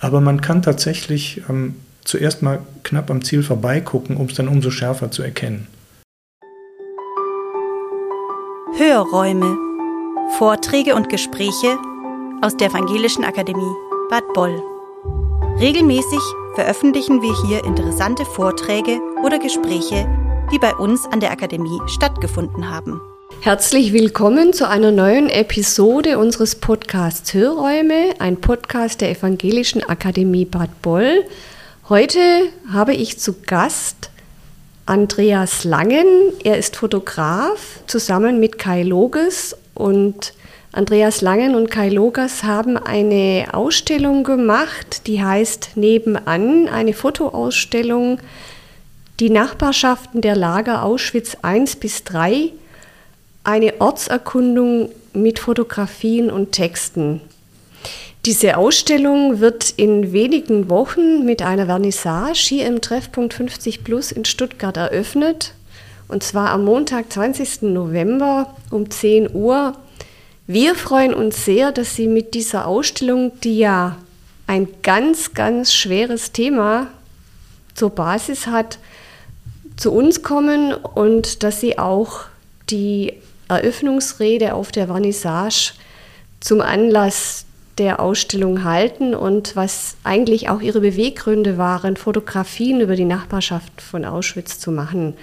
Aber man kann tatsächlich ähm, zuerst mal knapp am Ziel vorbeigucken, um es dann umso schärfer zu erkennen. Hörräume. Vorträge und Gespräche aus der Evangelischen Akademie Bad Boll. Regelmäßig veröffentlichen wir hier interessante Vorträge oder Gespräche, die bei uns an der Akademie stattgefunden haben. Herzlich willkommen zu einer neuen Episode unseres Podcasts Hörräume, ein Podcast der Evangelischen Akademie Bad Boll. Heute habe ich zu Gast Andreas Langen. Er ist Fotograf zusammen mit Kai Loges und Andreas Langen und Kai Logas haben eine Ausstellung gemacht, die heißt Nebenan, eine Fotoausstellung, die Nachbarschaften der Lager Auschwitz 1 bis 3 eine Ortserkundung mit Fotografien und Texten. Diese Ausstellung wird in wenigen Wochen mit einer Vernissage hier im Treffpunkt 50 Plus in Stuttgart eröffnet. Und zwar am Montag, 20. November um 10 Uhr. Wir freuen uns sehr, dass Sie mit dieser Ausstellung, die ja ein ganz, ganz schweres Thema zur Basis hat, zu uns kommen und dass Sie auch die Eröffnungsrede auf der Vernissage zum Anlass der Ausstellung halten und was eigentlich auch ihre Beweggründe waren, Fotografien über die Nachbarschaft von Auschwitz zu machen.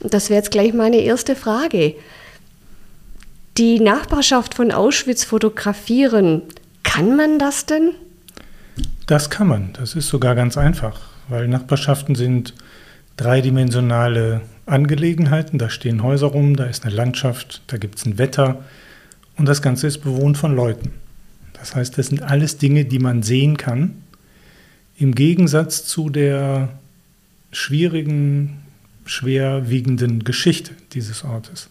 Das wäre jetzt gleich meine erste Frage. Die Nachbarschaft von Auschwitz fotografieren, kann man das denn? Das kann man. Das ist sogar ganz einfach, weil Nachbarschaften sind dreidimensionale Angelegenheiten. Da stehen Häuser rum, da ist eine Landschaft, da gibt es ein Wetter und das Ganze ist bewohnt von Leuten. Das heißt, das sind alles Dinge, die man sehen kann, im Gegensatz zu der schwierigen, schwerwiegenden Geschichte dieses Ortes,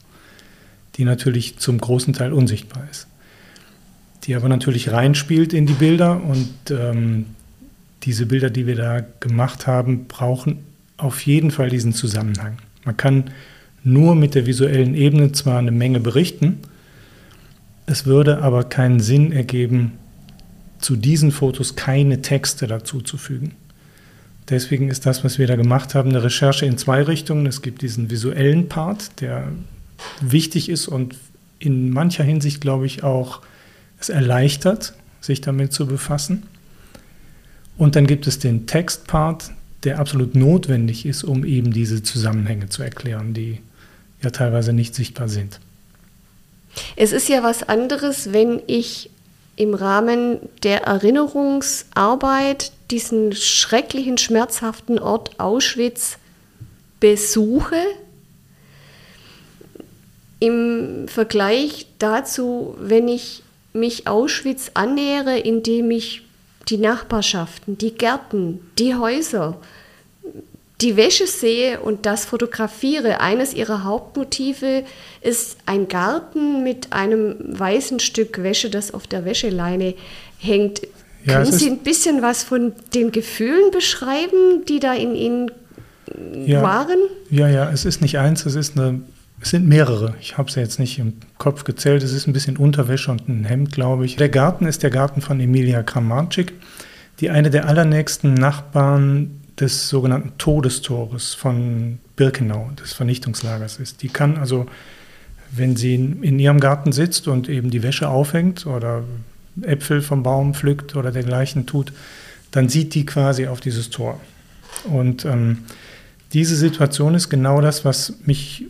die natürlich zum großen Teil unsichtbar ist, die aber natürlich reinspielt in die Bilder und ähm, diese Bilder, die wir da gemacht haben, brauchen auf jeden Fall diesen Zusammenhang. Man kann nur mit der visuellen Ebene zwar eine Menge berichten, es würde aber keinen Sinn ergeben, zu diesen Fotos keine Texte dazu zu fügen. Deswegen ist das, was wir da gemacht haben, eine Recherche in zwei Richtungen. Es gibt diesen visuellen Part, der wichtig ist und in mancher Hinsicht, glaube ich, auch es erleichtert, sich damit zu befassen. Und dann gibt es den Textpart, der absolut notwendig ist, um eben diese Zusammenhänge zu erklären, die ja teilweise nicht sichtbar sind. Es ist ja was anderes, wenn ich im Rahmen der Erinnerungsarbeit diesen schrecklichen, schmerzhaften Ort Auschwitz besuche. Im Vergleich dazu, wenn ich mich Auschwitz annähere, indem ich die Nachbarschaften, die Gärten, die Häuser, die Wäsche sehe und das fotografiere. Eines ihrer Hauptmotive ist ein Garten mit einem weißen Stück Wäsche, das auf der Wäscheleine hängt. Ja, Können Sie ein bisschen was von den Gefühlen beschreiben, die da in Ihnen ja, waren? Ja, ja, es ist nicht eins, es ist eine, es sind mehrere. Ich habe es jetzt nicht im Kopf gezählt. Es ist ein bisschen Unterwäsche und ein Hemd, glaube ich. Der Garten ist der Garten von Emilia Kramarczyk, die eine der allernächsten Nachbarn des sogenannten Todestores von Birkenau, des Vernichtungslagers ist. Die kann also, wenn sie in, ihrem Garten sitzt und eben die Wäsche aufhängt oder Äpfel vom Baum pflückt oder dergleichen tut, dann sieht die quasi auf dieses Tor. Und ähm, diese Situation ist genau das, was mich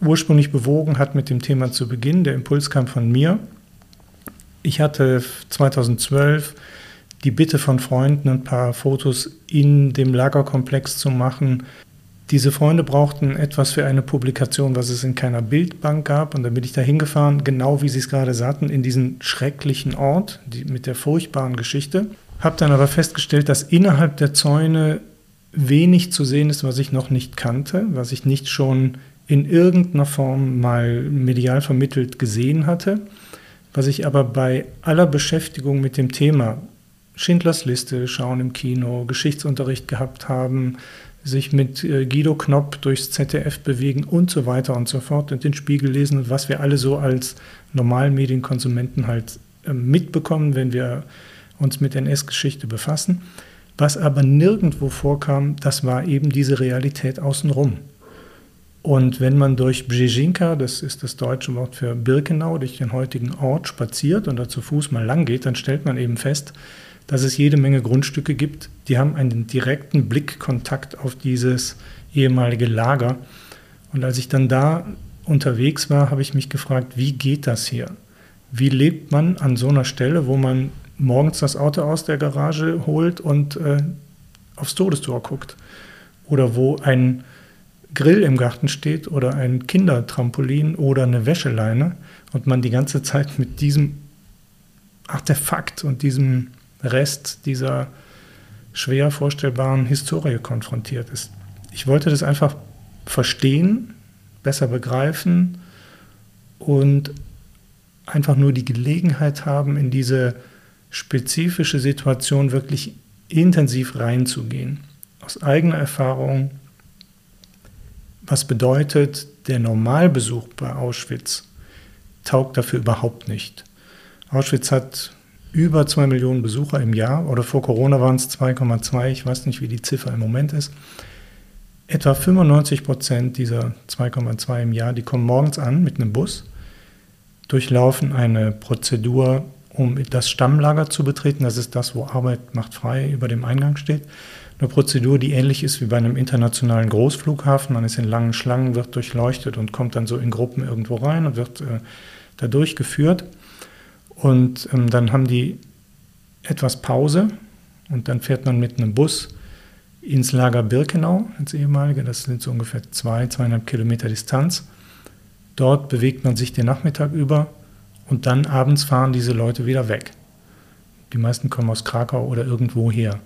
ursprünglich bewogen hat mit dem Thema zu Beginn. Der Impuls kam von mir. Ich hatte 2012 die Bitte von Freunden, ein paar Fotos in dem Lagerkomplex zu machen. Diese Freunde brauchten etwas für eine Publikation, was es in keiner Bildbank gab. Und dann bin ich da hingefahren, genau wie Sie es gerade sagten, in diesen schrecklichen Ort die, mit der furchtbaren Geschichte. Habe dann aber festgestellt, dass innerhalb der Zäune wenig zu sehen ist, was ich noch nicht kannte, was ich nicht schon in irgendeiner Form mal medial vermittelt gesehen hatte, was ich aber bei aller Beschäftigung mit dem Thema Schindlers Liste schauen im Kino, Geschichtsunterricht gehabt haben, sich mit äh, Guido Knopp durchs ZDF bewegen und so weiter und so fort und den Spiegel lesen und was wir alle so als normalen Medienkonsumenten halt ähm, mitbekommen, wenn wir uns mit NS-Geschichte befassen. Was aber nirgendwo vorkam, das war eben diese Realität außenrum. Und wenn man durch Brzezinka, das ist das deutsche Wort für Birkenau, durch den heutigen Ort spaziert und da zu Fuß mal lang geht, dann stellt man eben fest, dass es jede Menge Grundstücke gibt, die haben einen direkten Blickkontakt auf dieses ehemalige Lager. Und als ich dann da unterwegs war, habe ich mich gefragt, wie geht das hier? Wie lebt man an so einer Stelle, wo man morgens das Auto aus der Garage holt und äh, aufs Todestor guckt? Oder wo ein Grill im Garten steht oder ein Kindertrampolin oder eine Wäscheleine und man die ganze Zeit mit diesem Artefakt und diesem Rest dieser schwer vorstellbaren Historie konfrontiert ist. Ich wollte das einfach verstehen, besser begreifen und einfach nur die Gelegenheit haben, in diese spezifische Situation wirklich intensiv reinzugehen. Aus eigener Erfahrung, was bedeutet der Normalbesuch bei Auschwitz, taugt dafür überhaupt nicht. Auschwitz hat über zwei Millionen Besucher im Jahr oder vor Corona waren es 2,2, ich weiß nicht, wie die Ziffer im Moment ist. Etwa 95 Prozent dieser 2,2 im Jahr, die kommen morgens an mit einem Bus, durchlaufen eine Prozedur, um das Stammlager zu betreten. Das ist das, wo Arbeit macht frei über dem Eingang steht. Eine Prozedur, die ähnlich ist wie bei einem internationalen Großflughafen. Man ist in langen Schlangen, wird durchleuchtet und kommt dann so in Gruppen irgendwo rein und wird äh, da durchgeführt. Und ähm, dann haben die etwas Pause und dann fährt man mit einem Bus ins Lager Birkenau, ins ehemalige, das sind so ungefähr zwei, zweieinhalb Kilometer Distanz. Dort bewegt man sich den Nachmittag über und dann abends fahren diese Leute wieder weg. Die meisten kommen aus Krakau oder irgendwo her.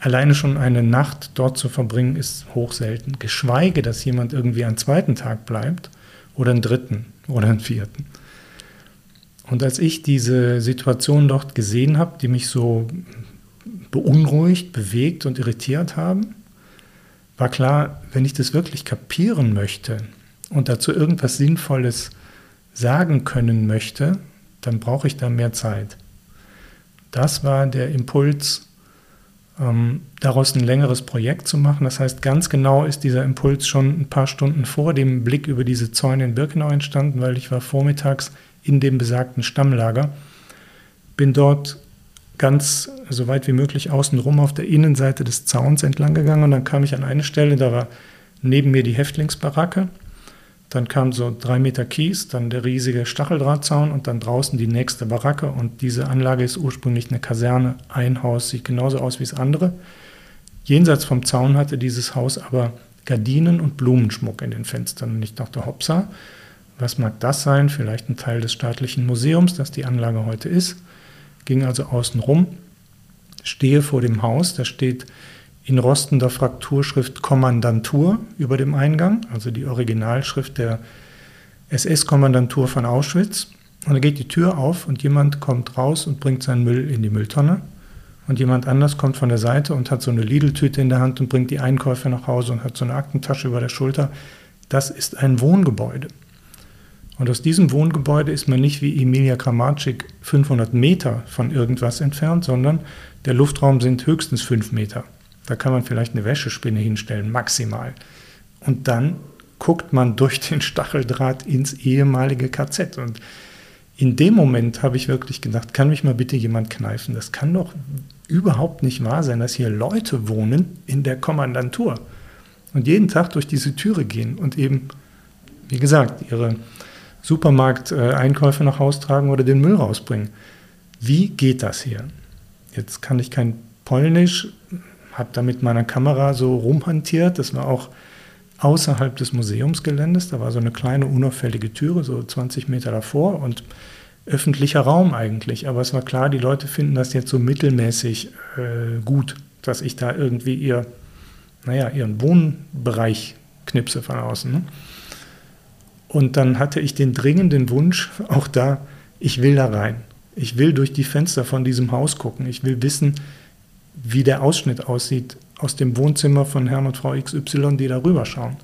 Alleine schon eine Nacht dort zu verbringen, ist hoch selten. Geschweige, dass jemand irgendwie einen zweiten Tag bleibt oder einen dritten oder einen vierten. Und als ich diese Situation dort gesehen habe, die mich so beunruhigt, bewegt und irritiert haben, war klar, wenn ich das wirklich kapieren möchte und dazu irgendwas Sinnvolles sagen können möchte, dann brauche ich da mehr Zeit. Das war der Impuls, ähm, daraus ein längeres Projekt zu machen. Das heißt, ganz genau ist dieser Impuls schon ein paar Stunden vor dem Blick über diese Zäune in Birkenau entstanden, weil ich war vormittags in dem besagten Stammlager. Bin dort ganz so weit wie möglich außenrum auf der Innenseite des Zauns entlang gegangen und dann kam ich an eine Stelle, da war neben mir die Häftlingsbaracke. Dann kam so drei Meter Kies, dann der riesige Stacheldrahtzaun und dann draußen die nächste Baracke. Und diese Anlage ist ursprünglich eine Kaserne, ein Haus, sieht genauso aus wie das andere. Jenseits vom Zaun hatte dieses Haus aber Gardinen und Blumenschmuck in den Fenstern. Und ich dachte, hoppsa, was mag das sein? Vielleicht ein Teil des staatlichen Museums, das die Anlage heute ist. Ging also außen rum, stehe vor dem Haus, da steht in rostender Frakturschrift Kommandantur über dem Eingang, also die Originalschrift der SS-Kommandantur von Auschwitz. Und da geht die Tür auf und jemand kommt raus und bringt seinen Müll in die Mülltonne. Und jemand anders kommt von der Seite und hat so eine Lidl-Tüte in der Hand und bringt die Einkäufe nach Hause und hat so eine Aktentasche über der Schulter. Das ist ein Wohngebäude. Und aus diesem Wohngebäude ist man nicht wie Emilia Gramatschik 500 Meter von irgendwas entfernt, sondern der Luftraum sind höchstens 5 Meter. Da kann man vielleicht eine Wäschespinne hinstellen, maximal. Und dann guckt man durch den Stacheldraht ins ehemalige KZ. Und in dem Moment habe ich wirklich gedacht, kann mich mal bitte jemand kneifen? Das kann doch überhaupt nicht wahr sein, dass hier Leute wohnen in der Kommandantur und jeden Tag durch diese Türe gehen und eben, wie gesagt, ihre Supermarkt-Einkäufe nach Hause tragen oder den Müll rausbringen. Wie geht das hier? Jetzt kann ich kein Polnisch, habe da mit meiner Kamera so rumhantiert. Das war auch außerhalb des Museumsgeländes. Da war so eine kleine unauffällige Türe, so 20 Meter davor und öffentlicher Raum eigentlich. Aber es war klar, die Leute finden das jetzt so mittelmäßig äh, gut, dass ich da irgendwie ihr, naja, ihren Wohnbereich knipse von außen. Ne? Und dann hatte ich den dringenden Wunsch, auch da, ich will da rein. Ich will durch die Fenster von diesem Haus gucken. Ich will wissen, wie der Ausschnitt aussieht aus dem Wohnzimmer von Herrn und Frau XY, die da rüberschauen.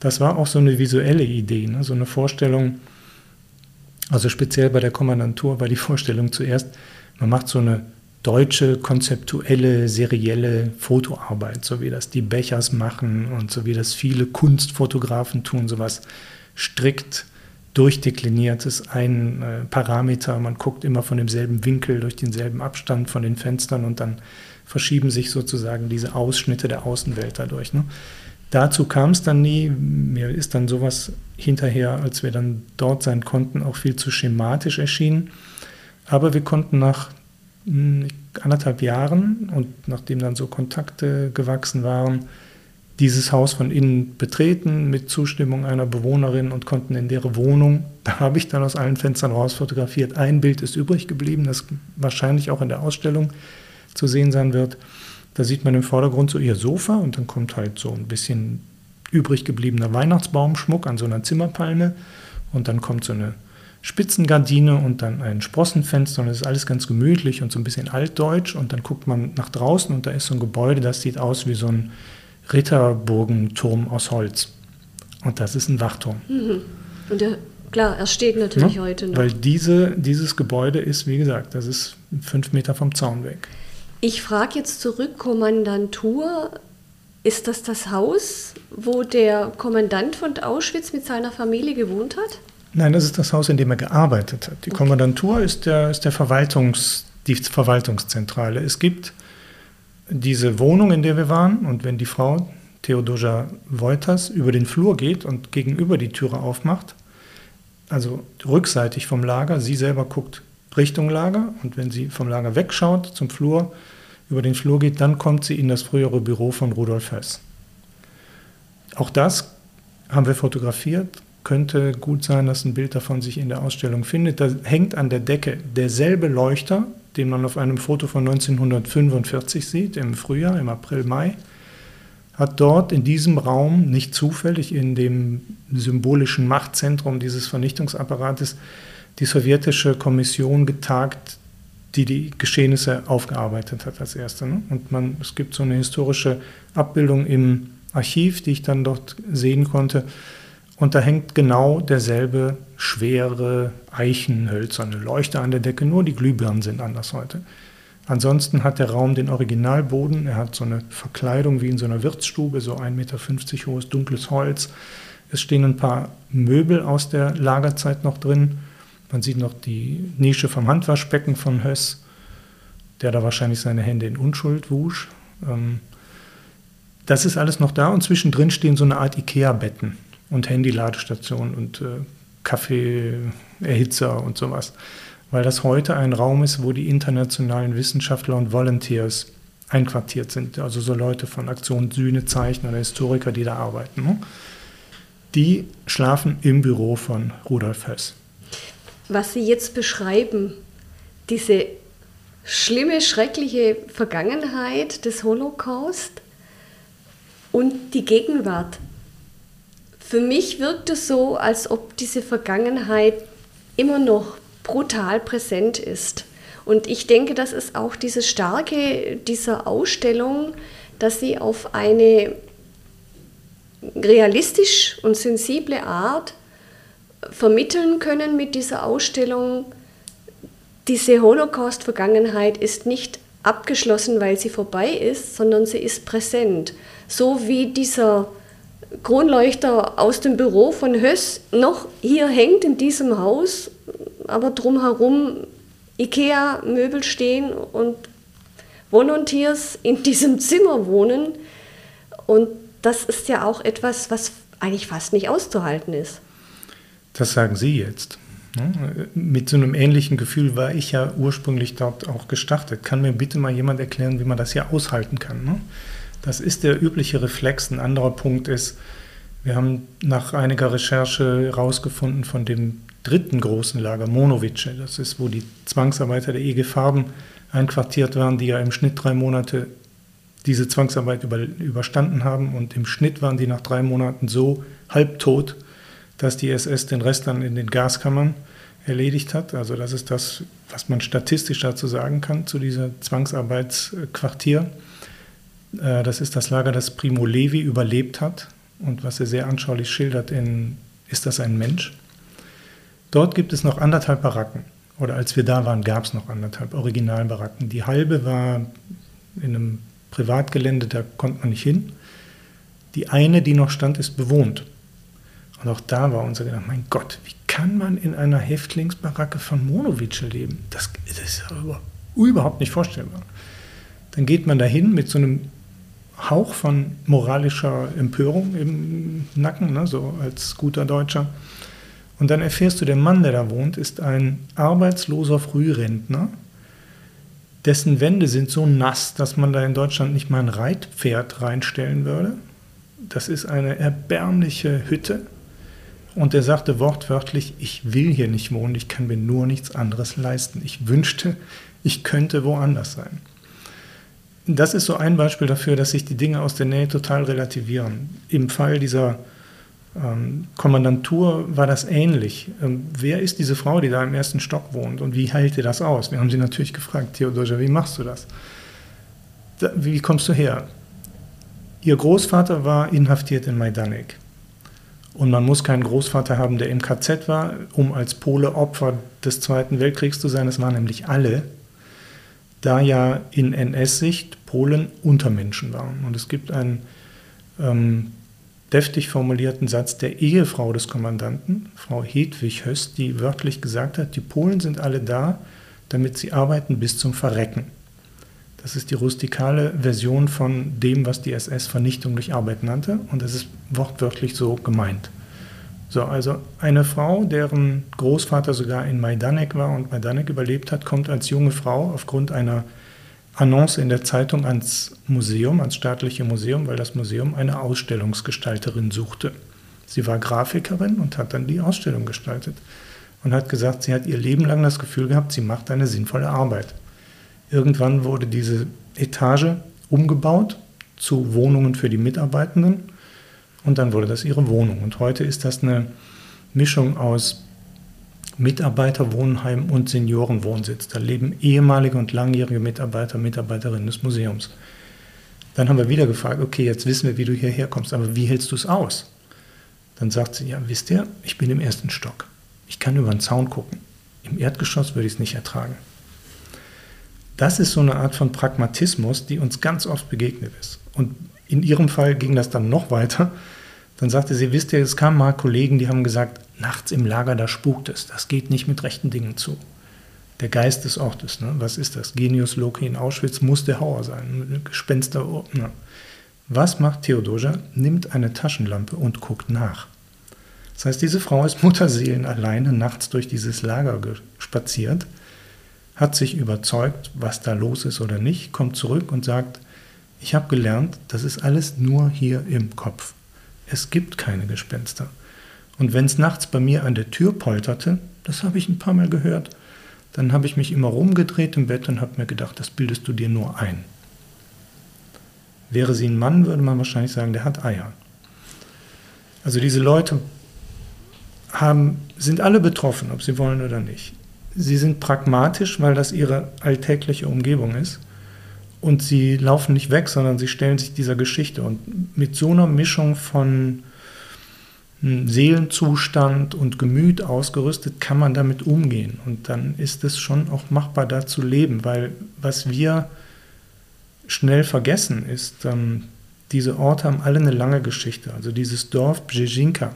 Das war auch so eine visuelle Idee, ne? so eine Vorstellung. Also speziell bei der Kommandantur war die Vorstellung zuerst, man macht so eine deutsche konzeptuelle, serielle Fotoarbeit, so wie das die Bechers machen und so wie das viele Kunstfotografen tun, sowas strikt durchdekliniert ist ein äh, Parameter. Man guckt immer von demselben Winkel durch denselben Abstand von den Fenstern und dann verschieben sich sozusagen diese Ausschnitte der Außenwelt dadurch. Ne? Dazu kam es dann nie. Mir ist dann sowas hinterher, als wir dann dort sein konnten, auch viel zu schematisch erschienen. Aber wir konnten nach hm, anderthalb Jahren und nachdem dann so Kontakte gewachsen waren, dieses Haus von innen betreten mit Zustimmung einer Bewohnerin und konnten in deren Wohnung, da habe ich dann aus allen Fenstern raus fotografiert. Ein Bild ist übrig geblieben, das wahrscheinlich auch in der Ausstellung zu sehen sein wird. Da sieht man im Vordergrund so ihr Sofa und dann kommt halt so ein bisschen übrig gebliebener Weihnachtsbaumschmuck an so einer Zimmerpalme und dann kommt so eine Spitzengardine und dann ein Sprossenfenster und es ist alles ganz gemütlich und so ein bisschen altdeutsch und dann guckt man nach draußen und da ist so ein Gebäude, das sieht aus wie so ein Ritterburgenturm aus Holz. Und das ist ein Wachturm. Mhm. Und der, klar, er steht natürlich ja, heute noch. Weil diese, dieses Gebäude ist, wie gesagt, das ist fünf Meter vom Zaun weg. Ich frage jetzt zurück, Kommandantur, ist das das Haus, wo der Kommandant von Auschwitz mit seiner Familie gewohnt hat? Nein, das ist das Haus, in dem er gearbeitet hat. Die okay. Kommandantur ist, der, ist der Verwaltungs, die Verwaltungszentrale. Es gibt diese Wohnung, in der wir waren, und wenn die Frau Theodosia Wolters über den Flur geht und gegenüber die Türe aufmacht, also rückseitig vom Lager, sie selber guckt Richtung Lager und wenn sie vom Lager wegschaut zum Flur, über den Flur geht, dann kommt sie in das frühere Büro von Rudolf Hess. Auch das haben wir fotografiert, könnte gut sein, dass ein Bild davon sich in der Ausstellung findet. Da hängt an der Decke derselbe Leuchter, den man auf einem Foto von 1945 sieht, im Frühjahr, im April, Mai, hat dort in diesem Raum, nicht zufällig in dem symbolischen Machtzentrum dieses Vernichtungsapparates, die sowjetische Kommission getagt, die die Geschehnisse aufgearbeitet hat als erste. Ne? Und man, es gibt so eine historische Abbildung im Archiv, die ich dann dort sehen konnte, und da hängt genau derselbe schwere eichenhölzerne Leuchter an der Decke, nur die Glühbirnen sind anders heute. Ansonsten hat der Raum den Originalboden, er hat so eine Verkleidung wie in so einer Wirtsstube, so 1,50 Meter hohes dunkles Holz. Es stehen ein paar Möbel aus der Lagerzeit noch drin. Man sieht noch die Nische vom Handwaschbecken von Höss, der da wahrscheinlich seine Hände in Unschuld wusch. Ähm, das ist alles noch da und zwischendrin stehen so eine Art Ikea-Betten und Handy-Ladestationen und äh, Kaffeeerhitzer und sowas. Weil das heute ein Raum ist, wo die internationalen Wissenschaftler und Volunteers einquartiert sind. Also so Leute von Aktion Sühne, Zeichner oder Historiker, die da arbeiten. Ne? Die schlafen im Büro von Rudolf Höss. Was Sie jetzt beschreiben, diese schlimme, schreckliche Vergangenheit des Holocaust und die Gegenwart, für mich wirkt es so, als ob diese Vergangenheit immer noch brutal präsent ist. Und ich denke, das ist auch dieses Starke dieser Ausstellung, dass sie auf eine realistisch und sensible Art vermitteln können mit dieser Ausstellung, diese Holocaust-Vergangenheit ist nicht abgeschlossen, weil sie vorbei ist, sondern sie ist präsent. So wie dieser Kronleuchter aus dem Büro von Höss noch hier hängt in diesem Haus, aber drumherum Ikea-Möbel stehen und Volunteers in diesem Zimmer wohnen. Und das ist ja auch etwas, was eigentlich fast nicht auszuhalten ist. Das sagen Sie jetzt. Ne? Mit so einem ähnlichen Gefühl war ich ja ursprünglich dort auch gestartet. Kann mir bitte mal jemand erklären, wie man das hier aushalten kann? Ne? Das ist der übliche Reflex. Ein anderer Punkt ist, wir haben nach einiger Recherche herausgefunden von dem dritten großen Lager, Monowice. Das ist, wo die Zwangsarbeiter der EG Farben einquartiert waren, die ja im Schnitt drei Monate diese Zwangsarbeit über, überstanden haben. Und im Schnitt waren die nach drei Monaten so halbtot, dass die SS den Rest dann in den Gaskammern erledigt hat. Also das ist das, was man statistisch dazu sagen kann, zu dieser Zwangsarbeitsquartier. Äh, das ist das Lager, das Primo Levi überlebt hat und was er sehr anschaulich schildert in Ist das ein Mensch? Dort gibt es noch anderthalb Baracken. oder als wir da waren, gab es noch anderthalb Originalbaracken. Die halbe war in einem Privatgelände, da konnte man nicht hin. Die eine, die noch stand, ist bewohnt. Und auch da war unser Gedanke, mein Gott, wie kann man in einer Häftlingsbaracke von Monowice leben? Das, das ist überhaupt nicht vorstellbar. Dann geht man dahin mit so einem Hauch von moralischer Empörung im Nacken, ne, so als guter Deutscher. Und dann erfährst du, der Mann, der da wohnt, ist ein arbeitsloser Frührentner, dessen Wände sind so nass, dass man da in Deutschland nicht mal ein Reitpferd reinstellen würde. Das ist eine erbärmliche Hütte. Und er sagte wortwörtlich, ich will hier nicht wohnen, ich kann mir nur nichts anderes leisten. Ich wünschte, ich könnte woanders sein. Das ist so ein Beispiel dafür, dass sich die Dinge aus der Nähe total relativieren. Im Fall dieser ähm, Kommandantur war das ähnlich. Ähm, wer ist diese Frau, die da im ersten Stock wohnt und wie hält ihr das aus? Wir haben sie natürlich gefragt, Theodosia, wie machst du das? Da, wie kommst du her? Ihr Großvater war inhaftiert in Majdanek. Und man muss keinen Großvater haben, der im KZ war, um als Pole Opfer des Zweiten Weltkriegs zu sein. Das waren nämlich alle, da ja in NS-Sicht Polen Untermenschen waren. Und es gibt einen ähm, deftig formulierten Satz der Ehefrau des Kommandanten, Frau Hedwig Höst, die wörtlich gesagt hat, die Polen sind alle da, damit sie arbeiten bis zum Verrecken. Das ist die rustikale Version von dem, was die SS Vernichtung durch Arbeit nannte und das ist wortwörtlich so gemeint. So, also eine Frau, deren Großvater sogar in Majdanek war und Majdanek überlebt hat, kommt als junge Frau aufgrund einer Annonce in der Zeitung ans Museum, ans staatliche Museum, weil das Museum eine Ausstellungsgestalterin suchte. Sie war Grafikerin und hat dann die Ausstellung gestaltet und hat gesagt, sie hat ihr Leben lang das Gefühl gehabt, sie macht eine sinnvolle Arbeit. Irgendwann wurde diese Etage umgebaut zu Wohnungen für die Mitarbeitenden und dann wurde das ihre Wohnung. Und heute ist das eine Mischung aus Mitarbeiterwohnheim und Seniorenwohnsitz. Da leben ehemalige und langjährige Mitarbeiter, Mitarbeiterinnen des Museums. Dann haben wir wieder gefragt, okay, jetzt wissen wir, wie du hierher kommst, aber wie hältst du es aus? Dann sagt sie, ja, wisst ihr, ich bin im ersten Stock. Ich kann über den Zaun gucken. Im Erdgeschoss würde ich es nicht ertragen. Das ist so eine Art von Pragmatismus, die uns ganz oft begegnet ist. Und in ihrem Fall ging das dann noch weiter. Dann sagte sie, wisst ihr, es kamen mal Kollegen, die haben gesagt, nachts im Lager, da spukt es. Das geht nicht mit rechten Dingen zu. Der Geist des Ortes, ne? was ist das? Genius Loki in Auschwitz muss der Hauer sein. Gespenster. Ne? Was macht Theodosia? Nimmt eine Taschenlampe und guckt nach. Das heißt, diese Frau ist Mutterseelen alleine nachts durch dieses Lager spaziert, hat sich überzeugt, was da los ist oder nicht, kommt zurück und sagt, ich habe gelernt, das ist alles nur hier im Kopf. Es gibt keine Gespenster. Und wenn es nachts bei mir an der Tür polterte, das habe ich ein paar Mal gehört, dann habe ich mich immer rumgedreht im Bett und habe mir gedacht, das bildest du dir nur ein. Wäre sie ein Mann, würde man wahrscheinlich sagen, der hat Eier. Also diese Leute haben, sind alle betroffen, ob sie wollen oder nicht. Sie sind pragmatisch, weil das ihre alltägliche Umgebung ist. Und sie laufen nicht weg, sondern sie stellen sich dieser Geschichte. Und mit so einer Mischung von Seelenzustand und Gemüt ausgerüstet, kann man damit umgehen. Und dann ist es schon auch machbar, da zu leben, weil was wir schnell vergessen ist, ähm, diese Orte haben alle eine lange Geschichte. Also dieses Dorf Brzezina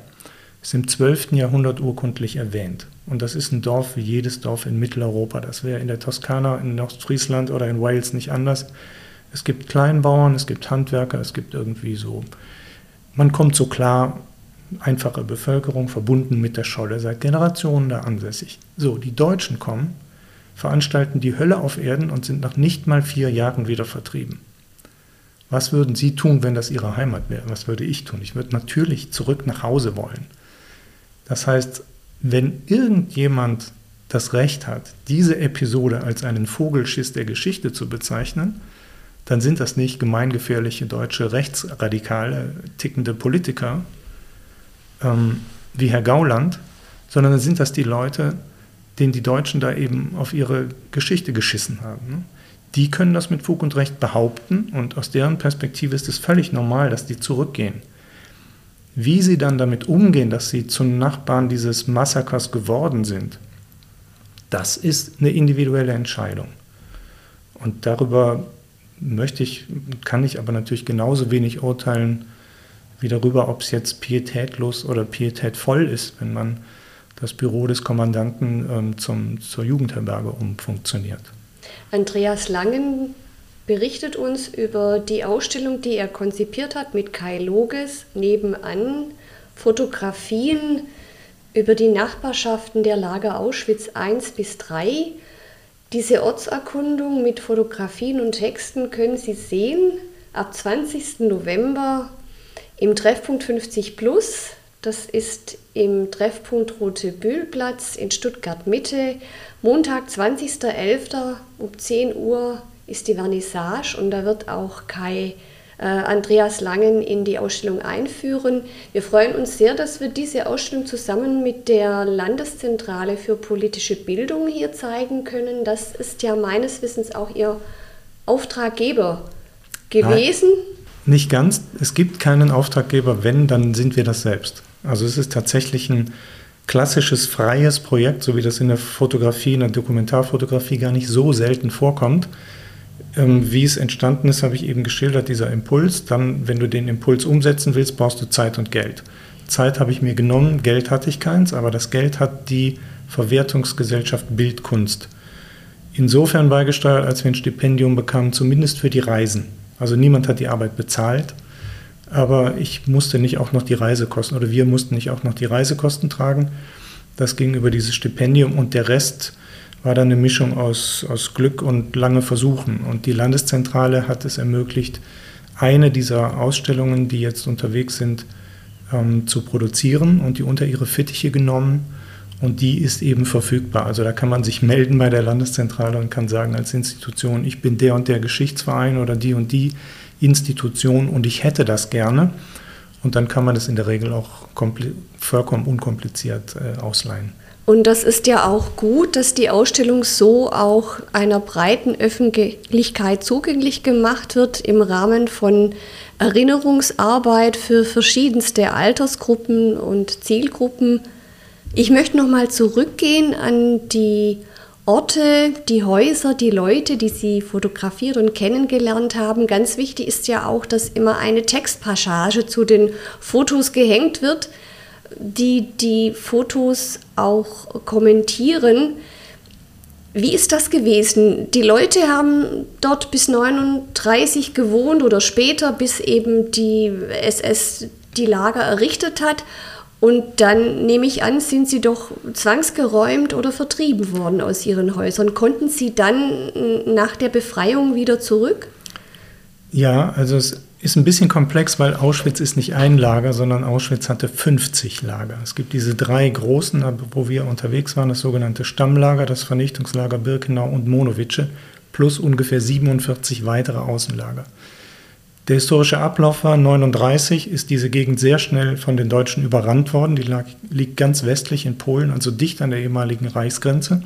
ist im 12. Jahrhundert urkundlich erwähnt. Und das ist ein Dorf wie jedes Dorf in Mitteleuropa. Das wäre in der Toskana, in Ostfriesland oder in Wales nicht anders. Es gibt Kleinbauern, es gibt Handwerker, es gibt irgendwie so, man kommt so klar, einfache Bevölkerung, verbunden mit der Scholle, seit Generationen da ansässig. So, die Deutschen kommen, veranstalten die Hölle auf Erden und sind nach nicht mal vier Jahren wieder vertrieben. Was würden Sie tun, wenn das Ihre Heimat wäre? Was würde ich tun? Ich würde natürlich zurück nach Hause wollen. Das heißt, wenn irgendjemand das Recht hat, diese Episode als einen Vogelschiss der Geschichte zu bezeichnen, dann sind das nicht gemeingefährliche deutsche rechtsradikale, tickende Politiker, ähm, wie Herr Gauland, sondern dann sind das die Leute, denen die Deutschen da eben auf ihre Geschichte geschissen haben. Ne? Die können das mit Fug und Recht behaupten und aus deren Perspektive ist es völlig normal, dass die zurückgehen. Wie sie dann damit umgehen, dass sie zu Nachbarn dieses Massakers geworden sind, Das ist eine individuelle Entscheidung. Und darüber möchte ich, kann ich aber natürlich genauso wenig urteilen wie darüber, ob es jetzt pietätlos oder pietätvoll ist, wenn man das Büro des Kommandanten ähm, zum, zur Jugendherberge umfunktioniert. Andreas Langen berichtet uns über die Ausstellung, die er konzipiert hat mit Kai Loges. Nebenan Fotografien über die Nachbarschaften der Lager Auschwitz 1 bis 3. Diese Ortserkundung mit Fotografien und Texten können Sie sehen ab 20. November im Treffpunkt 50 Plus. Das ist im Treffpunkt Rote Bühlplatz in Stuttgart Mitte. Montag, 20.11. um 10 Uhr ist die Vernissage und da wird auch Kai äh, Andreas Langen in die Ausstellung einführen. Wir freuen uns sehr, dass wir diese Ausstellung zusammen mit der Landeszentrale für politische Bildung hier zeigen können. Das ist ja meines Wissens auch Ihr Auftraggeber gewesen. Nein, nicht ganz. Es gibt keinen Auftraggeber. Wenn, dann sind wir das selbst. Also es ist tatsächlich ein klassisches freies Projekt, so wie das in der Fotografie, in der Dokumentarfotografie gar nicht so selten vorkommt. Ähm, wie es entstanden ist, habe ich eben geschildert, dieser Impuls. Dann, wenn du den Impuls umsetzen willst, brauchst du Zeit und Geld. Zeit habe ich mir genommen, Geld hatte ich keins, aber das Geld hat die Verwertungsgesellschaft Bildkunst insofern beigesteuert, als wir ein Stipendium bekamen, zumindest für die Reisen. Also niemand hat die Arbeit bezahlt aber ich musste nicht auch noch die Reisekosten oder wir mussten nicht auch noch die Reisekosten tragen. Das ging über dieses Stipendium und der Rest war dann eine Mischung aus, aus Glück und lange Versuchen. Und die Landeszentrale hat es ermöglicht, eine dieser Ausstellungen, die jetzt unterwegs sind, ähm, zu produzieren und die unter ihre Fittiche genommen. Und die ist eben verfügbar. Also da kann man sich melden bei der Landeszentrale und kann sagen als Institution, ich bin der und der Geschichtsverein oder die und die Institution und ich hätte das gerne. Und dann kann man das in der Regel auch vollkommen unkompliziert äh, ausleihen. Und das ist ja auch gut, dass die Ausstellung so auch einer breiten Öffentlichkeit zugänglich gemacht wird im Rahmen von Erinnerungsarbeit für verschiedenste Altersgruppen und Zielgruppen. Ich möchte noch mal zurückgehen an die Orte, die Häuser, die Leute, die Sie fotografiert und kennengelernt haben. Ganz wichtig ist ja auch, dass immer eine Textpassage zu den Fotos gehängt wird, die die Fotos auch kommentieren. Wie ist das gewesen? Die Leute haben dort bis 39 gewohnt oder später, bis eben die SS die Lager errichtet hat. Und dann nehme ich an, sind sie doch zwangsgeräumt oder vertrieben worden aus ihren Häusern. Konnten sie dann nach der Befreiung wieder zurück? Ja, also es ist ein bisschen komplex, weil Auschwitz ist nicht ein Lager, sondern Auschwitz hatte 50 Lager. Es gibt diese drei großen, wo wir unterwegs waren, das sogenannte Stammlager, das Vernichtungslager Birkenau und Monowice, plus ungefähr 47 weitere Außenlager. Der historische Ablauf war 1939, ist diese Gegend sehr schnell von den Deutschen überrannt worden. Die lag, liegt ganz westlich in Polen, also dicht an der ehemaligen Reichsgrenze.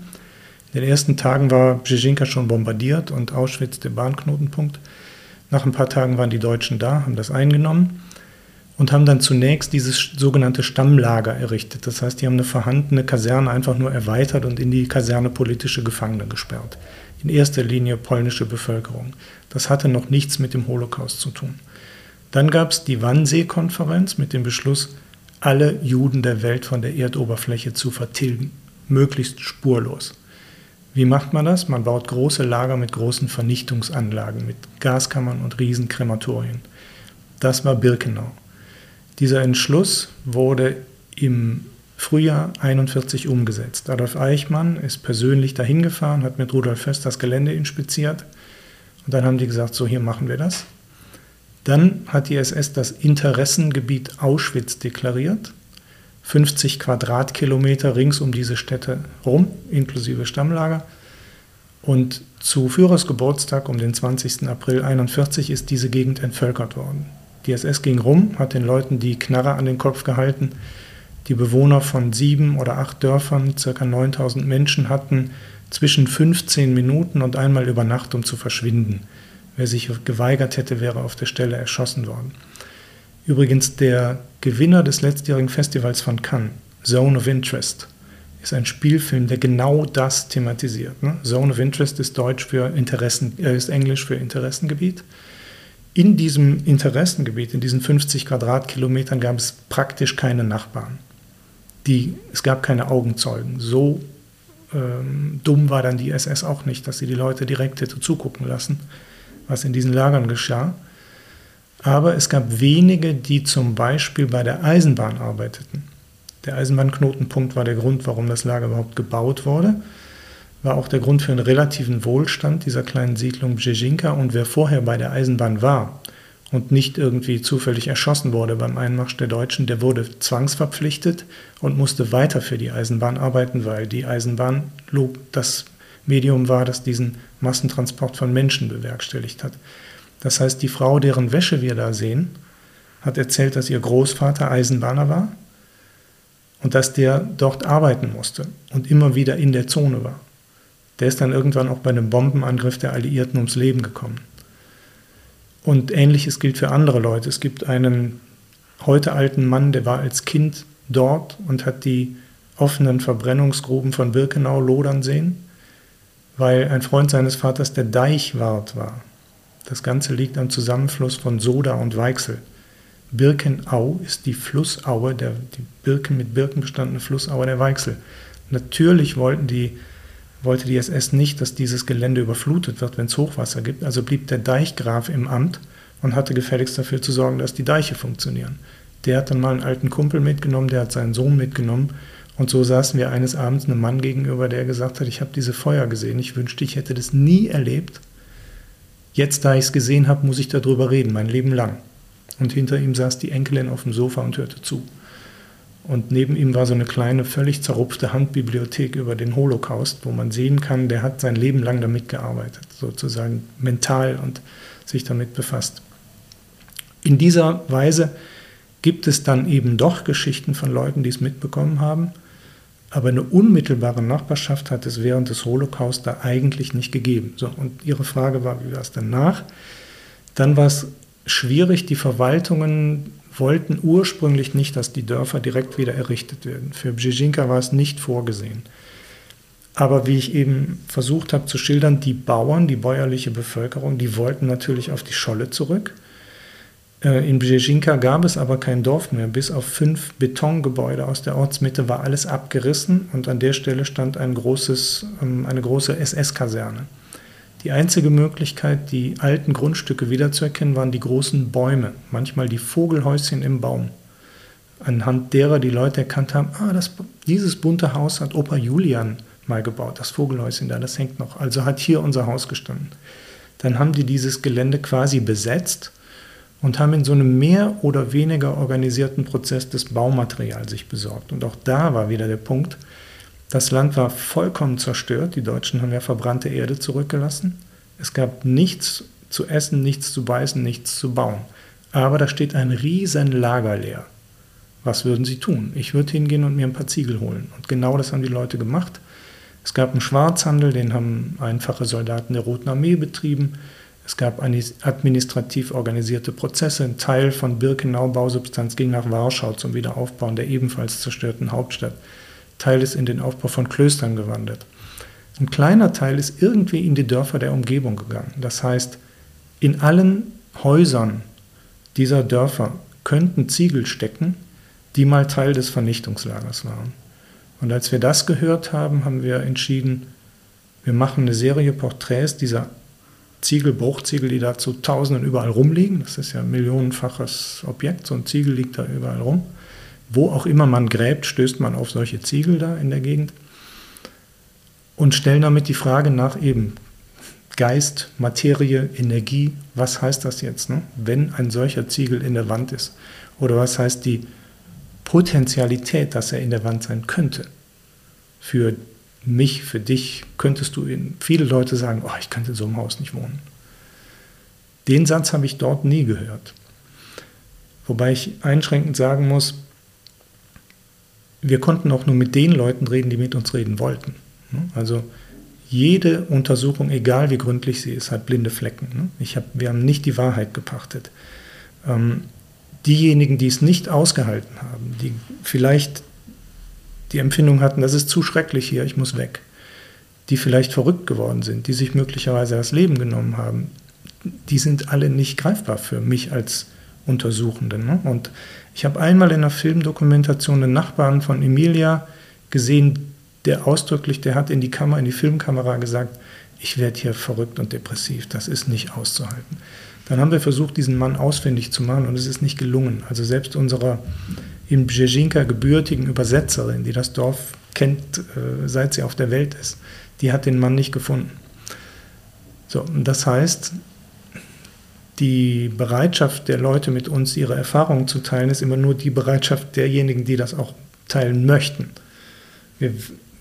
In den ersten Tagen war Brzezinka schon bombardiert und Auschwitz der Bahnknotenpunkt. Nach ein paar Tagen waren die Deutschen da, haben das eingenommen und haben dann zunächst dieses sogenannte Stammlager errichtet. Das heißt, die haben eine vorhandene Kaserne einfach nur erweitert und in die Kaserne politische Gefangene gesperrt in erster Linie polnische Bevölkerung. Das hatte noch nichts mit dem Holocaust zu tun. Dann gab es die Wannsee-Konferenz mit dem Beschluss, alle Juden der Welt von der Erdoberfläche zu vertilgen, möglichst spurlos. Wie macht man das? Man baut große Lager mit großen Vernichtungsanlagen, mit Gaskammern und Riesenkrematorien. Das war Birkenau. Dieser Entschluss wurde im Frühjahr 41 umgesetzt. Adolf Eichmann ist persönlich dahin gefahren, hat mit Rudolf Höss das Gelände inspiziert und dann haben die gesagt, so hier machen wir das. Dann hat die SS das Interessengebiet Auschwitz deklariert, 50 Quadratkilometer rings um diese Städte rum, inklusive Stammlager. Und zu Führers Geburtstag um den 20. April 41 ist diese Gegend entvölkert worden. Die SS ging rum, hat den Leuten die Knarre an den Kopf gehalten die Bewohner von sieben oder acht Dörfern, ca. 9000 Menschen, hatten zwischen 15 Minuten und einmal über Nacht, um zu verschwinden. Wer sich geweigert hätte, wäre auf der Stelle erschossen worden. Übrigens, der Gewinner des letztjährigen Festivals von Cannes, Zone of Interest, ist ein Spielfilm, der genau das thematisiert. Ne? Zone of Interest ist Deutsch für Interessen, äh, ist Englisch für Interessengebiet. In diesem Interessengebiet, in diesen 50 Quadratkilometern, gab es praktisch keine Nachbarn. Die, es gab keine Augenzeugen. So ähm, dumm war dann die SS auch nicht, dass sie die Leute direkt hätte zugucken lassen, was in diesen Lagern geschah. Aber es gab wenige, die zum Beispiel bei der Eisenbahn arbeiteten. Der Eisenbahnknotenpunkt war der Grund, warum das Lager überhaupt gebaut wurde, war auch der Grund für einen relativen Wohlstand dieser kleinen Siedlung Bjejinka. Und wer vorher bei der Eisenbahn war und nicht irgendwie zufällig erschossen wurde beim Einmarsch der Deutschen, der wurde zwangsverpflichtet und musste weiter für die Eisenbahn arbeiten, weil die Eisenbahn das Medium war, das diesen Massentransport von Menschen bewerkstelligt hat. Das heißt, die Frau, deren Wäsche wir da sehen, hat erzählt, dass ihr Großvater Eisenbahner war und dass der dort arbeiten musste und immer wieder in der Zone war. Der ist dann irgendwann auch bei einem Bombenangriff der Alliierten ums Leben gekommen. Und ähnliches gilt für andere Leute. Es gibt einen heute alten Mann, der war als Kind dort und hat die offenen Verbrennungsgruben von Birkenau lodern sehen, weil ein Freund seines Vaters der Deichwart war. Das Ganze liegt am Zusammenfluss von Soda und Weichsel. Birkenau ist die Flussaue, der, die Birken mit Birken bestandene Flussaue der Weichsel. Natürlich wollten die, wollte die SS nicht, dass dieses Gelände überflutet wird, wenn es Hochwasser gibt. Also blieb der Deichgraf im Amt und hatte gefälligst dafür zu sorgen, dass die Deiche funktionieren. Der hat dann mal einen alten Kumpel mitgenommen, der hat seinen Sohn mitgenommen. Und so saßen wir eines Abends einem Mann gegenüber, der gesagt hat, ich habe diese Feuer gesehen, ich wünschte, ich hätte das nie erlebt. Jetzt, da ich es gesehen habe, muss ich darüber reden, mein Leben lang. Und hinter ihm saß die Enkelin auf dem Sofa und hörte zu. Und neben ihm war so eine kleine, völlig zerrupfte Handbibliothek über den Holocaust, wo man sehen kann, der hat sein Leben lang damit gearbeitet, sozusagen mental und sich damit befasst. In dieser Weise gibt es dann eben doch Geschichten von Leuten, die es mitbekommen haben, aber eine unmittelbare Nachbarschaft hat es während des Holocaust da eigentlich nicht gegeben. So, und Ihre Frage war, wie war es danach? Dann war es schwierig. Die Verwaltungen wollten ursprünglich nicht, dass die Dörfer direkt wieder errichtet werden. Für Bjejinka war es nicht vorgesehen. Aber wie ich eben versucht habe zu schildern, die Bauern, die bäuerliche Bevölkerung, die wollten natürlich auf die Scholle zurück. Äh, in Bjejinka gab es aber kein Dorf mehr. Bis auf fünf Betongebäude aus der Ortsmitte war alles abgerissen und an der Stelle stand ein großes, ähm, eine große SS-Kaserne. Die einzige Möglichkeit, die alten Grundstücke wiederzuerkennen, waren die großen Bäume, manchmal die Vogelhäuschen im Baum, anhand derer die Leute erkannt haben, ah, das, dieses bunte Haus hat Opa Julian mal gebaut, das Vogelhäuschen da, das hängt noch. Also hat hier unser Haus gestanden. Dann haben die dieses Gelände quasi besetzt und haben in so einem mehr oder weniger organisierten Prozess das Baumaterial sich besorgt. Und auch da war wieder der Punkt, das Land war vollkommen zerstört. Die Deutschen haben ja verbrannte Erde zurückgelassen. Es gab nichts zu essen, nichts zu beißen, nichts zu bauen. Aber da steht ein riesen Lager leer. Was würden sie tun? Ich würde hingehen und mir ein paar Ziegel holen. Und genau das haben die Leute gemacht. Es gab einen Schwarzhandel, den haben einfache Soldaten der Roten Armee betrieben. Es gab administrativ organisierte Prozesse. Ein Teil von Birkenau Bausubstanz ging nach Warschau zum Wiederaufbauen der ebenfalls zerstörten Hauptstadt. Teil ist in den Aufbau von Klöstern gewandert. Ein kleiner Teil ist irgendwie in die Dörfer der Umgebung gegangen. Das heißt, in allen Häusern dieser Dörfer könnten Ziegel stecken, die mal Teil des Vernichtungslagers waren. Und als wir das gehört haben, haben wir entschieden, wir machen eine Serie Porträts dieser Ziegel, Bruchziegel, die da zu Tausenden überall rumliegen. Das ist ja ein millionenfaches Objekt, so ein Ziegel liegt da überall rum. Wo auch immer man gräbt, stößt man auf solche Ziegel da in der Gegend und stellen damit die Frage nach eben Geist, Materie, Energie, was heißt das jetzt, ne? wenn ein solcher Ziegel in der Wand ist? Oder was heißt die Potentialität, dass er in der Wand sein könnte? Für mich, für dich könntest du in, viele Leute sagen, oh, ich könnte in so einem Haus nicht wohnen. Den Satz habe ich dort nie gehört. Wobei ich einschränkend sagen muss, wir konnten auch nur mit den Leuten reden, die mit uns reden wollten. Also jede Untersuchung, egal wie gründlich sie ist, hat blinde Flecken. Ich hab, wir haben nicht die Wahrheit gepachtet. Ähm, diejenigen, die es nicht ausgehalten haben, die vielleicht die Empfindung hatten, das ist zu schrecklich hier, ich muss weg. Die vielleicht verrückt geworden sind, die sich möglicherweise das Leben genommen haben, die sind alle nicht greifbar für mich als Untersuchenden. Ne? Und ich habe einmal in einer Filmdokumentation einen Nachbarn von Emilia gesehen, der ausdrücklich, der hat in die Kamera, in die Filmkamera gesagt, ich werde hier verrückt und depressiv, das ist nicht auszuhalten. Dann haben wir versucht, diesen Mann ausfindig zu machen und es ist nicht gelungen. Also selbst unserer in Brzezina gebürtigen Übersetzerin, die das Dorf kennt, äh, seit sie auf der Welt ist, die hat den Mann nicht gefunden. So, das heißt, die Bereitschaft der Leute mit uns ihre Erfahrungen zu teilen, ist immer nur die Bereitschaft derjenigen, die das auch teilen möchten. Wir,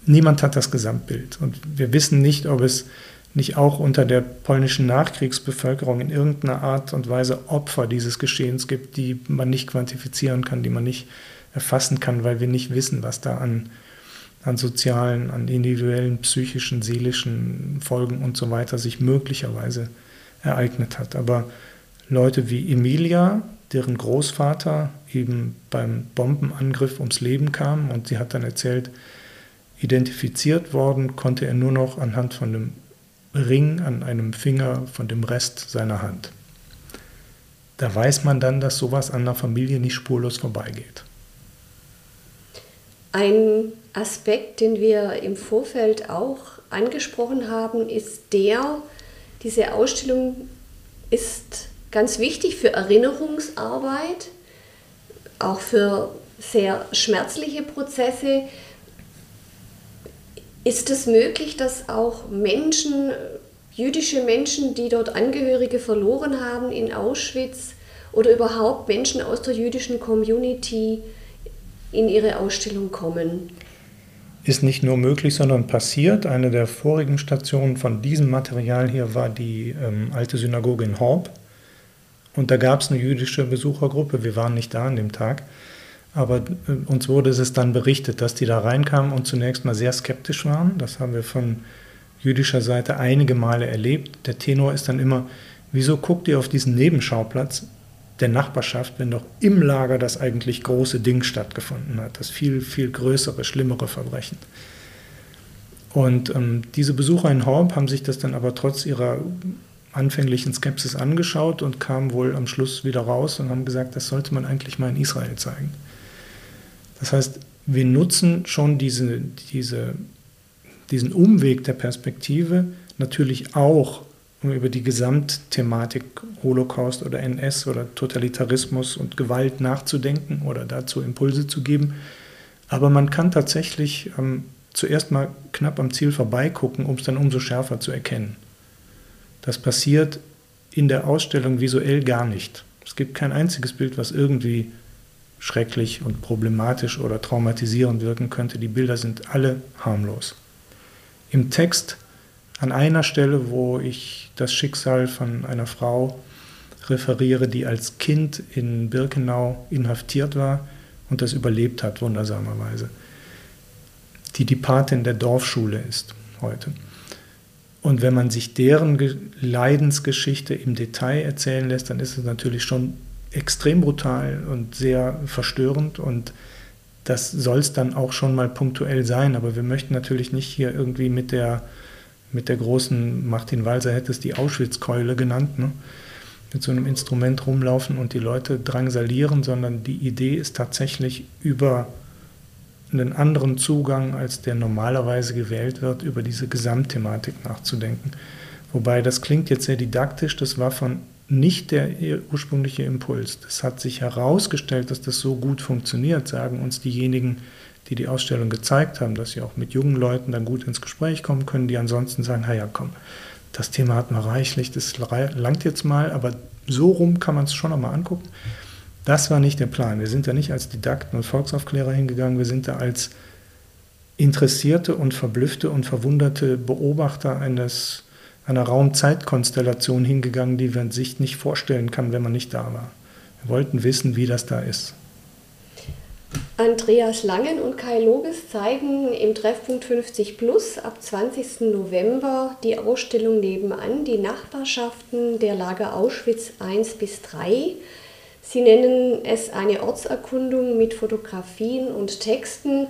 niemand hat das Gesamtbild und wir wissen nicht, ob es nicht auch unter der polnischen Nachkriegsbevölkerung in irgendeiner Art und Weise Opfer dieses Geschehens gibt, die man nicht quantifizieren kann, die man nicht erfassen kann, weil wir nicht wissen, was da an, an sozialen, an individuellen, psychischen, seelischen Folgen und so weiter sich möglicherweise ereignet hat. Aber Leute wie Emilia, deren Großvater eben beim Bombenangriff ums Leben kam und sie hat dann erzählt, identifiziert worden konnte er nur noch anhand von einem Ring an einem Finger von dem Rest seiner Hand. Da weiß man dann, dass sowas an der Familie nicht spurlos vorbeigeht. Ein Aspekt, den wir im Vorfeld auch angesprochen haben, ist der, diese Ausstellung ist ganz wichtig für Erinnerungsarbeit, auch für sehr schmerzliche Prozesse, ist es möglich, dass auch Menschen, jüdische Menschen, die dort Angehörige verloren haben in Auschwitz oder überhaupt Menschen aus der jüdischen Community in ihre Ausstellung kommen? Ist nicht nur möglich, sondern passiert. Eine der vorigen Stationen von diesem Material hier war die ähm, alte Synagoge in Horb. Und da gab es eine jüdische Besuchergruppe. Wir waren nicht da an dem Tag. Aber äh, uns wurde es dann berichtet, dass die da reinkamen und zunächst mal sehr skeptisch waren. Das haben wir von jüdischer Seite einige Male erlebt. Der Tenor ist dann immer, wieso guckt ihr auf diesen Nebenschauplatz der Nachbarschaft, wenn doch im Lager das eigentlich große Ding stattgefunden hat, das viel, viel größere, schlimmere Verbrechen. Und ähm, diese Besucher in Horb haben sich das dann aber trotz ihrer anfänglichen Skepsis angeschaut und kamen wohl am Schluss wieder raus und haben gesagt, das sollte man eigentlich mal in Israel zeigen. Das heißt, wir nutzen schon diese, diese, diesen Umweg der Perspektive natürlich auch, um über die Gesamtthematik Holocaust oder NS oder Totalitarismus und Gewalt nachzudenken oder dazu Impulse zu geben. Aber man kann tatsächlich ähm, zuerst mal knapp am Ziel vorbeigucken, um es dann umso schärfer zu erkennen. Das passiert in der Ausstellung visuell gar nicht. Es gibt kein einziges Bild, was irgendwie schrecklich und problematisch oder traumatisierend wirken könnte. Die Bilder sind alle harmlos. Im Text an einer Stelle, wo ich das Schicksal von einer Frau referiere, die als Kind in Birkenau inhaftiert war und das überlebt hat, wundersamerweise, die die Patin der Dorfschule ist heute. Und wenn man sich deren Leidensgeschichte im Detail erzählen lässt, dann ist es natürlich schon extrem brutal und sehr verstörend und das soll es dann auch schon mal punktuell sein, aber wir möchten natürlich nicht hier irgendwie mit der, mit der großen, Martin Walser hätte es die Auschwitzkeule genannt, ne? mit so einem Instrument rumlaufen und die Leute drangsalieren, sondern die Idee ist tatsächlich über einen anderen Zugang, als der normalerweise gewählt wird, über diese Gesamtthematik nachzudenken. Wobei das klingt jetzt sehr didaktisch, das war von nicht der ursprüngliche Impuls. Das hat sich herausgestellt, dass das so gut funktioniert, sagen uns diejenigen, die die Ausstellung gezeigt haben, dass sie auch mit jungen Leuten dann gut ins Gespräch kommen können, die ansonsten sagen, ja komm, das Thema hat man reichlich, das langt jetzt mal, aber so rum kann man es schon nochmal angucken. Das war nicht der Plan. Wir sind da nicht als Didakten und Volksaufklärer hingegangen, wir sind da als interessierte und verblüffte und verwunderte Beobachter eines einer Raum-Zeit-Konstellation hingegangen, die man sich nicht vorstellen kann, wenn man nicht da war. Wir wollten wissen, wie das da ist. Andreas Langen und Kai Loges zeigen im Treffpunkt 50 Plus ab 20. November die Ausstellung nebenan, die Nachbarschaften der Lager Auschwitz 1 bis 3. Sie nennen es eine Ortserkundung mit Fotografien und Texten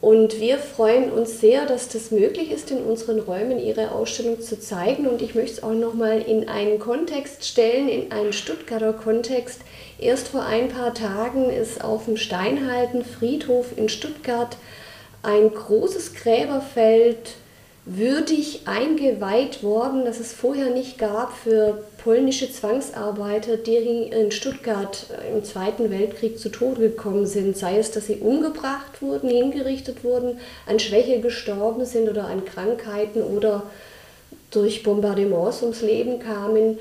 Und wir freuen uns sehr, dass das möglich ist, in unseren Räumen ihre Ausstellung zu zeigen. Und ich möchte es auch nochmal in einen Kontext stellen, in einen Stuttgarter Kontext. Erst vor ein paar Tagen ist auf dem Steinhalten Friedhof in Stuttgart ein großes Gräberfeld würdig eingeweiht worden, das es vorher nicht gab für polnische Zwangsarbeiter, die in Stuttgart im Zweiten Weltkrieg zu Tode gekommen sind, sei es, dass sie umgebracht wurden, hingerichtet wurden, an Schwäche gestorben sind oder an Krankheiten oder durch Bombardements ums Leben kamen.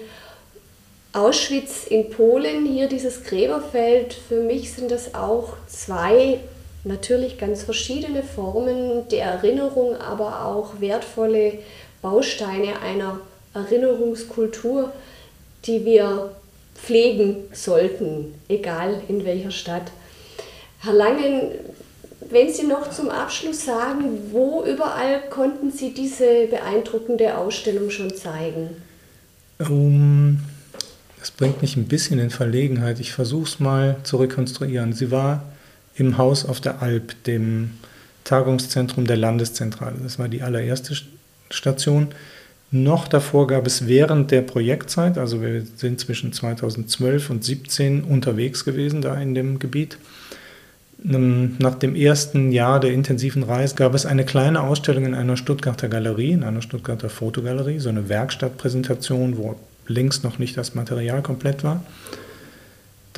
Auschwitz in Polen, hier dieses Gräberfeld, für mich sind das auch zwei natürlich ganz verschiedene Formen der Erinnerung, aber auch wertvolle Bausteine einer Erinnerungskultur, die wir pflegen sollten, egal in welcher Stadt. Herr Langen, wenn Sie noch zum Abschluss sagen, wo überall konnten Sie diese beeindruckende Ausstellung schon zeigen? Um, das bringt mich ein bisschen in Verlegenheit. Ich versuche es mal zu rekonstruieren. Sie war im Haus auf der Alp, dem Tagungszentrum der Landeszentrale. Das war die allererste Station. Noch davor gab es während der Projektzeit, also wir sind zwischen 2012 und 2017 unterwegs gewesen da in dem Gebiet. Ähm, nach dem ersten Jahr der intensiven Reise gab es eine kleine Ausstellung in einer Stuttgarter Galerie, in einer Stuttgarter Fotogalerie, so eine Werkstattpräsentation, wo links noch nicht das Material komplett war.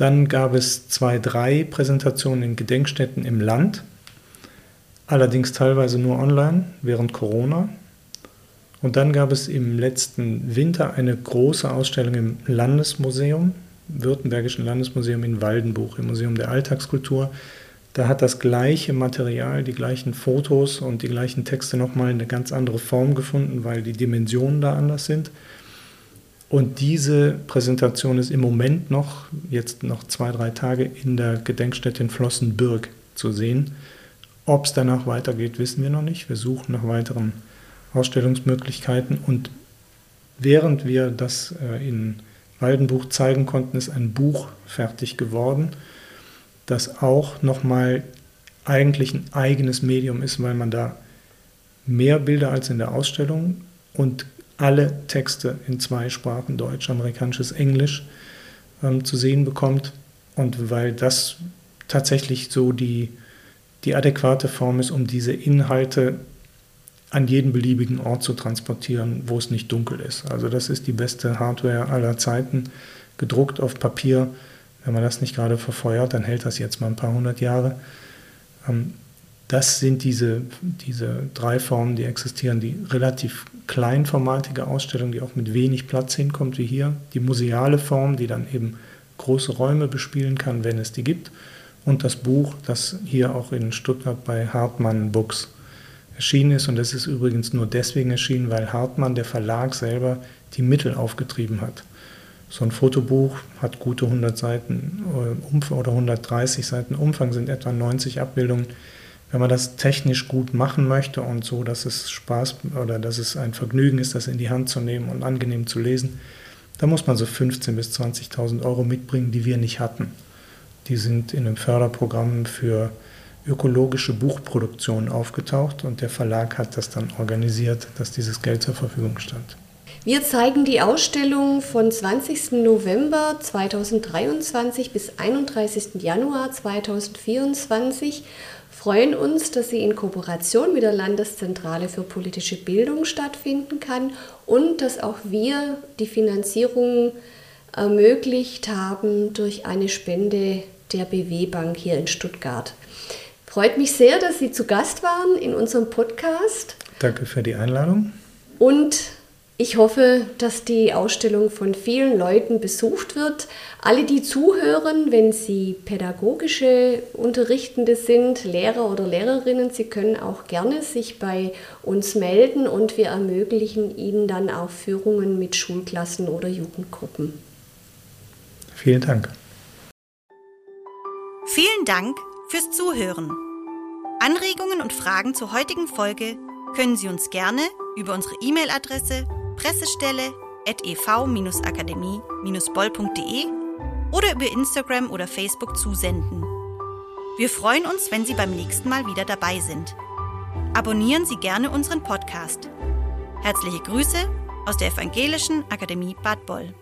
Dann gab es zwei, drei Präsentationen in Gedenkstätten im Land, allerdings teilweise nur online während Corona. Und dann gab es im letzten Winter eine große Ausstellung im Landesmuseum, Württembergischen Landesmuseum in Waldenbuch, im Museum der Alltagskultur. Da hat das gleiche Material, die gleichen Fotos und die gleichen Texte nochmal eine ganz andere Form gefunden, weil die Dimensionen da anders sind. Und diese Präsentation ist im Moment noch, jetzt noch zwei, drei Tage, in der Gedenkstätte in Flossenbürg zu sehen. Ob es danach weitergeht, wissen wir noch nicht. Wir suchen nach weiteren Ausstellungsmöglichkeiten. Und während wir das äh, in Waldenbuch zeigen konnten, ist ein Buch fertig geworden, das auch nochmal eigentlich ein eigenes Medium ist, weil man da mehr Bilder als in der Ausstellung und alle Texte in zwei Sprachen, Deutsch, amerikanisches, Englisch, ähm, zu sehen bekommt. Und weil das tatsächlich so die, die adäquate Form ist, um diese Inhalte an jeden beliebigen Ort zu transportieren, wo es nicht dunkel ist. Also das ist die beste Hardware aller Zeiten, gedruckt auf Papier. Wenn man das nicht gerade verfeuert, dann hält das jetzt mal ein paar hundert Jahre. Ähm, das sind diese, diese drei Formen, die existieren. Die relativ kleinformatige Ausstellung, die auch mit wenig Platz hinkommt, wie hier. Die museale Form, die dann eben große Räume bespielen kann, wenn es die gibt. Und das Buch, das hier auch in Stuttgart bei Hartmann Books erschienen ist. Und das ist übrigens nur deswegen erschienen, weil Hartmann, der Verlag selber, die Mittel aufgetrieben hat. So ein Fotobuch hat gute 100 Seiten äh, oder 130 Seiten Umfang, sind etwa 90 Abbildungen wenn man das technisch gut machen möchte und so, dass es Spaß oder dass es ein Vergnügen ist, das in die Hand zu nehmen und angenehm zu lesen, dann muss man so 15.000 bis 20.000 Euro mitbringen, die wir nicht hatten. Die sind in einem Förderprogramm für ökologische Buchproduktion aufgetaucht und der Verlag hat das dann organisiert, dass dieses Geld zur Verfügung stand. Wir zeigen die Ausstellung von 20. November 2023 bis 31. Januar 2024 freuen uns, dass sie in Kooperation mit der Landeszentrale für politische Bildung stattfinden kann und dass auch wir die Finanzierung ermöglicht haben durch eine Spende der BW Bank hier in Stuttgart. Freut mich sehr, dass Sie zu Gast waren in unserem Podcast. Danke für die Einladung. Und ich hoffe, dass die Ausstellung von vielen Leuten besucht wird. Alle, die zuhören, wenn sie pädagogische Unterrichtende sind, Lehrer oder Lehrerinnen, sie können auch gerne sich bei uns melden und wir ermöglichen ihnen dann auch Führungen mit Schulklassen oder Jugendgruppen. Vielen Dank. Vielen Dank fürs Zuhören. Anregungen und Fragen zur heutigen Folge können Sie uns gerne über unsere E-Mail-Adresse pressestelle.ev-akademie-boll.de oder über Instagram oder Facebook zusenden. Wir freuen uns, wenn Sie beim nächsten Mal wieder dabei sind. Abonnieren Sie gerne unseren Podcast. Herzliche Grüße aus der Evangelischen Akademie Bad Boll.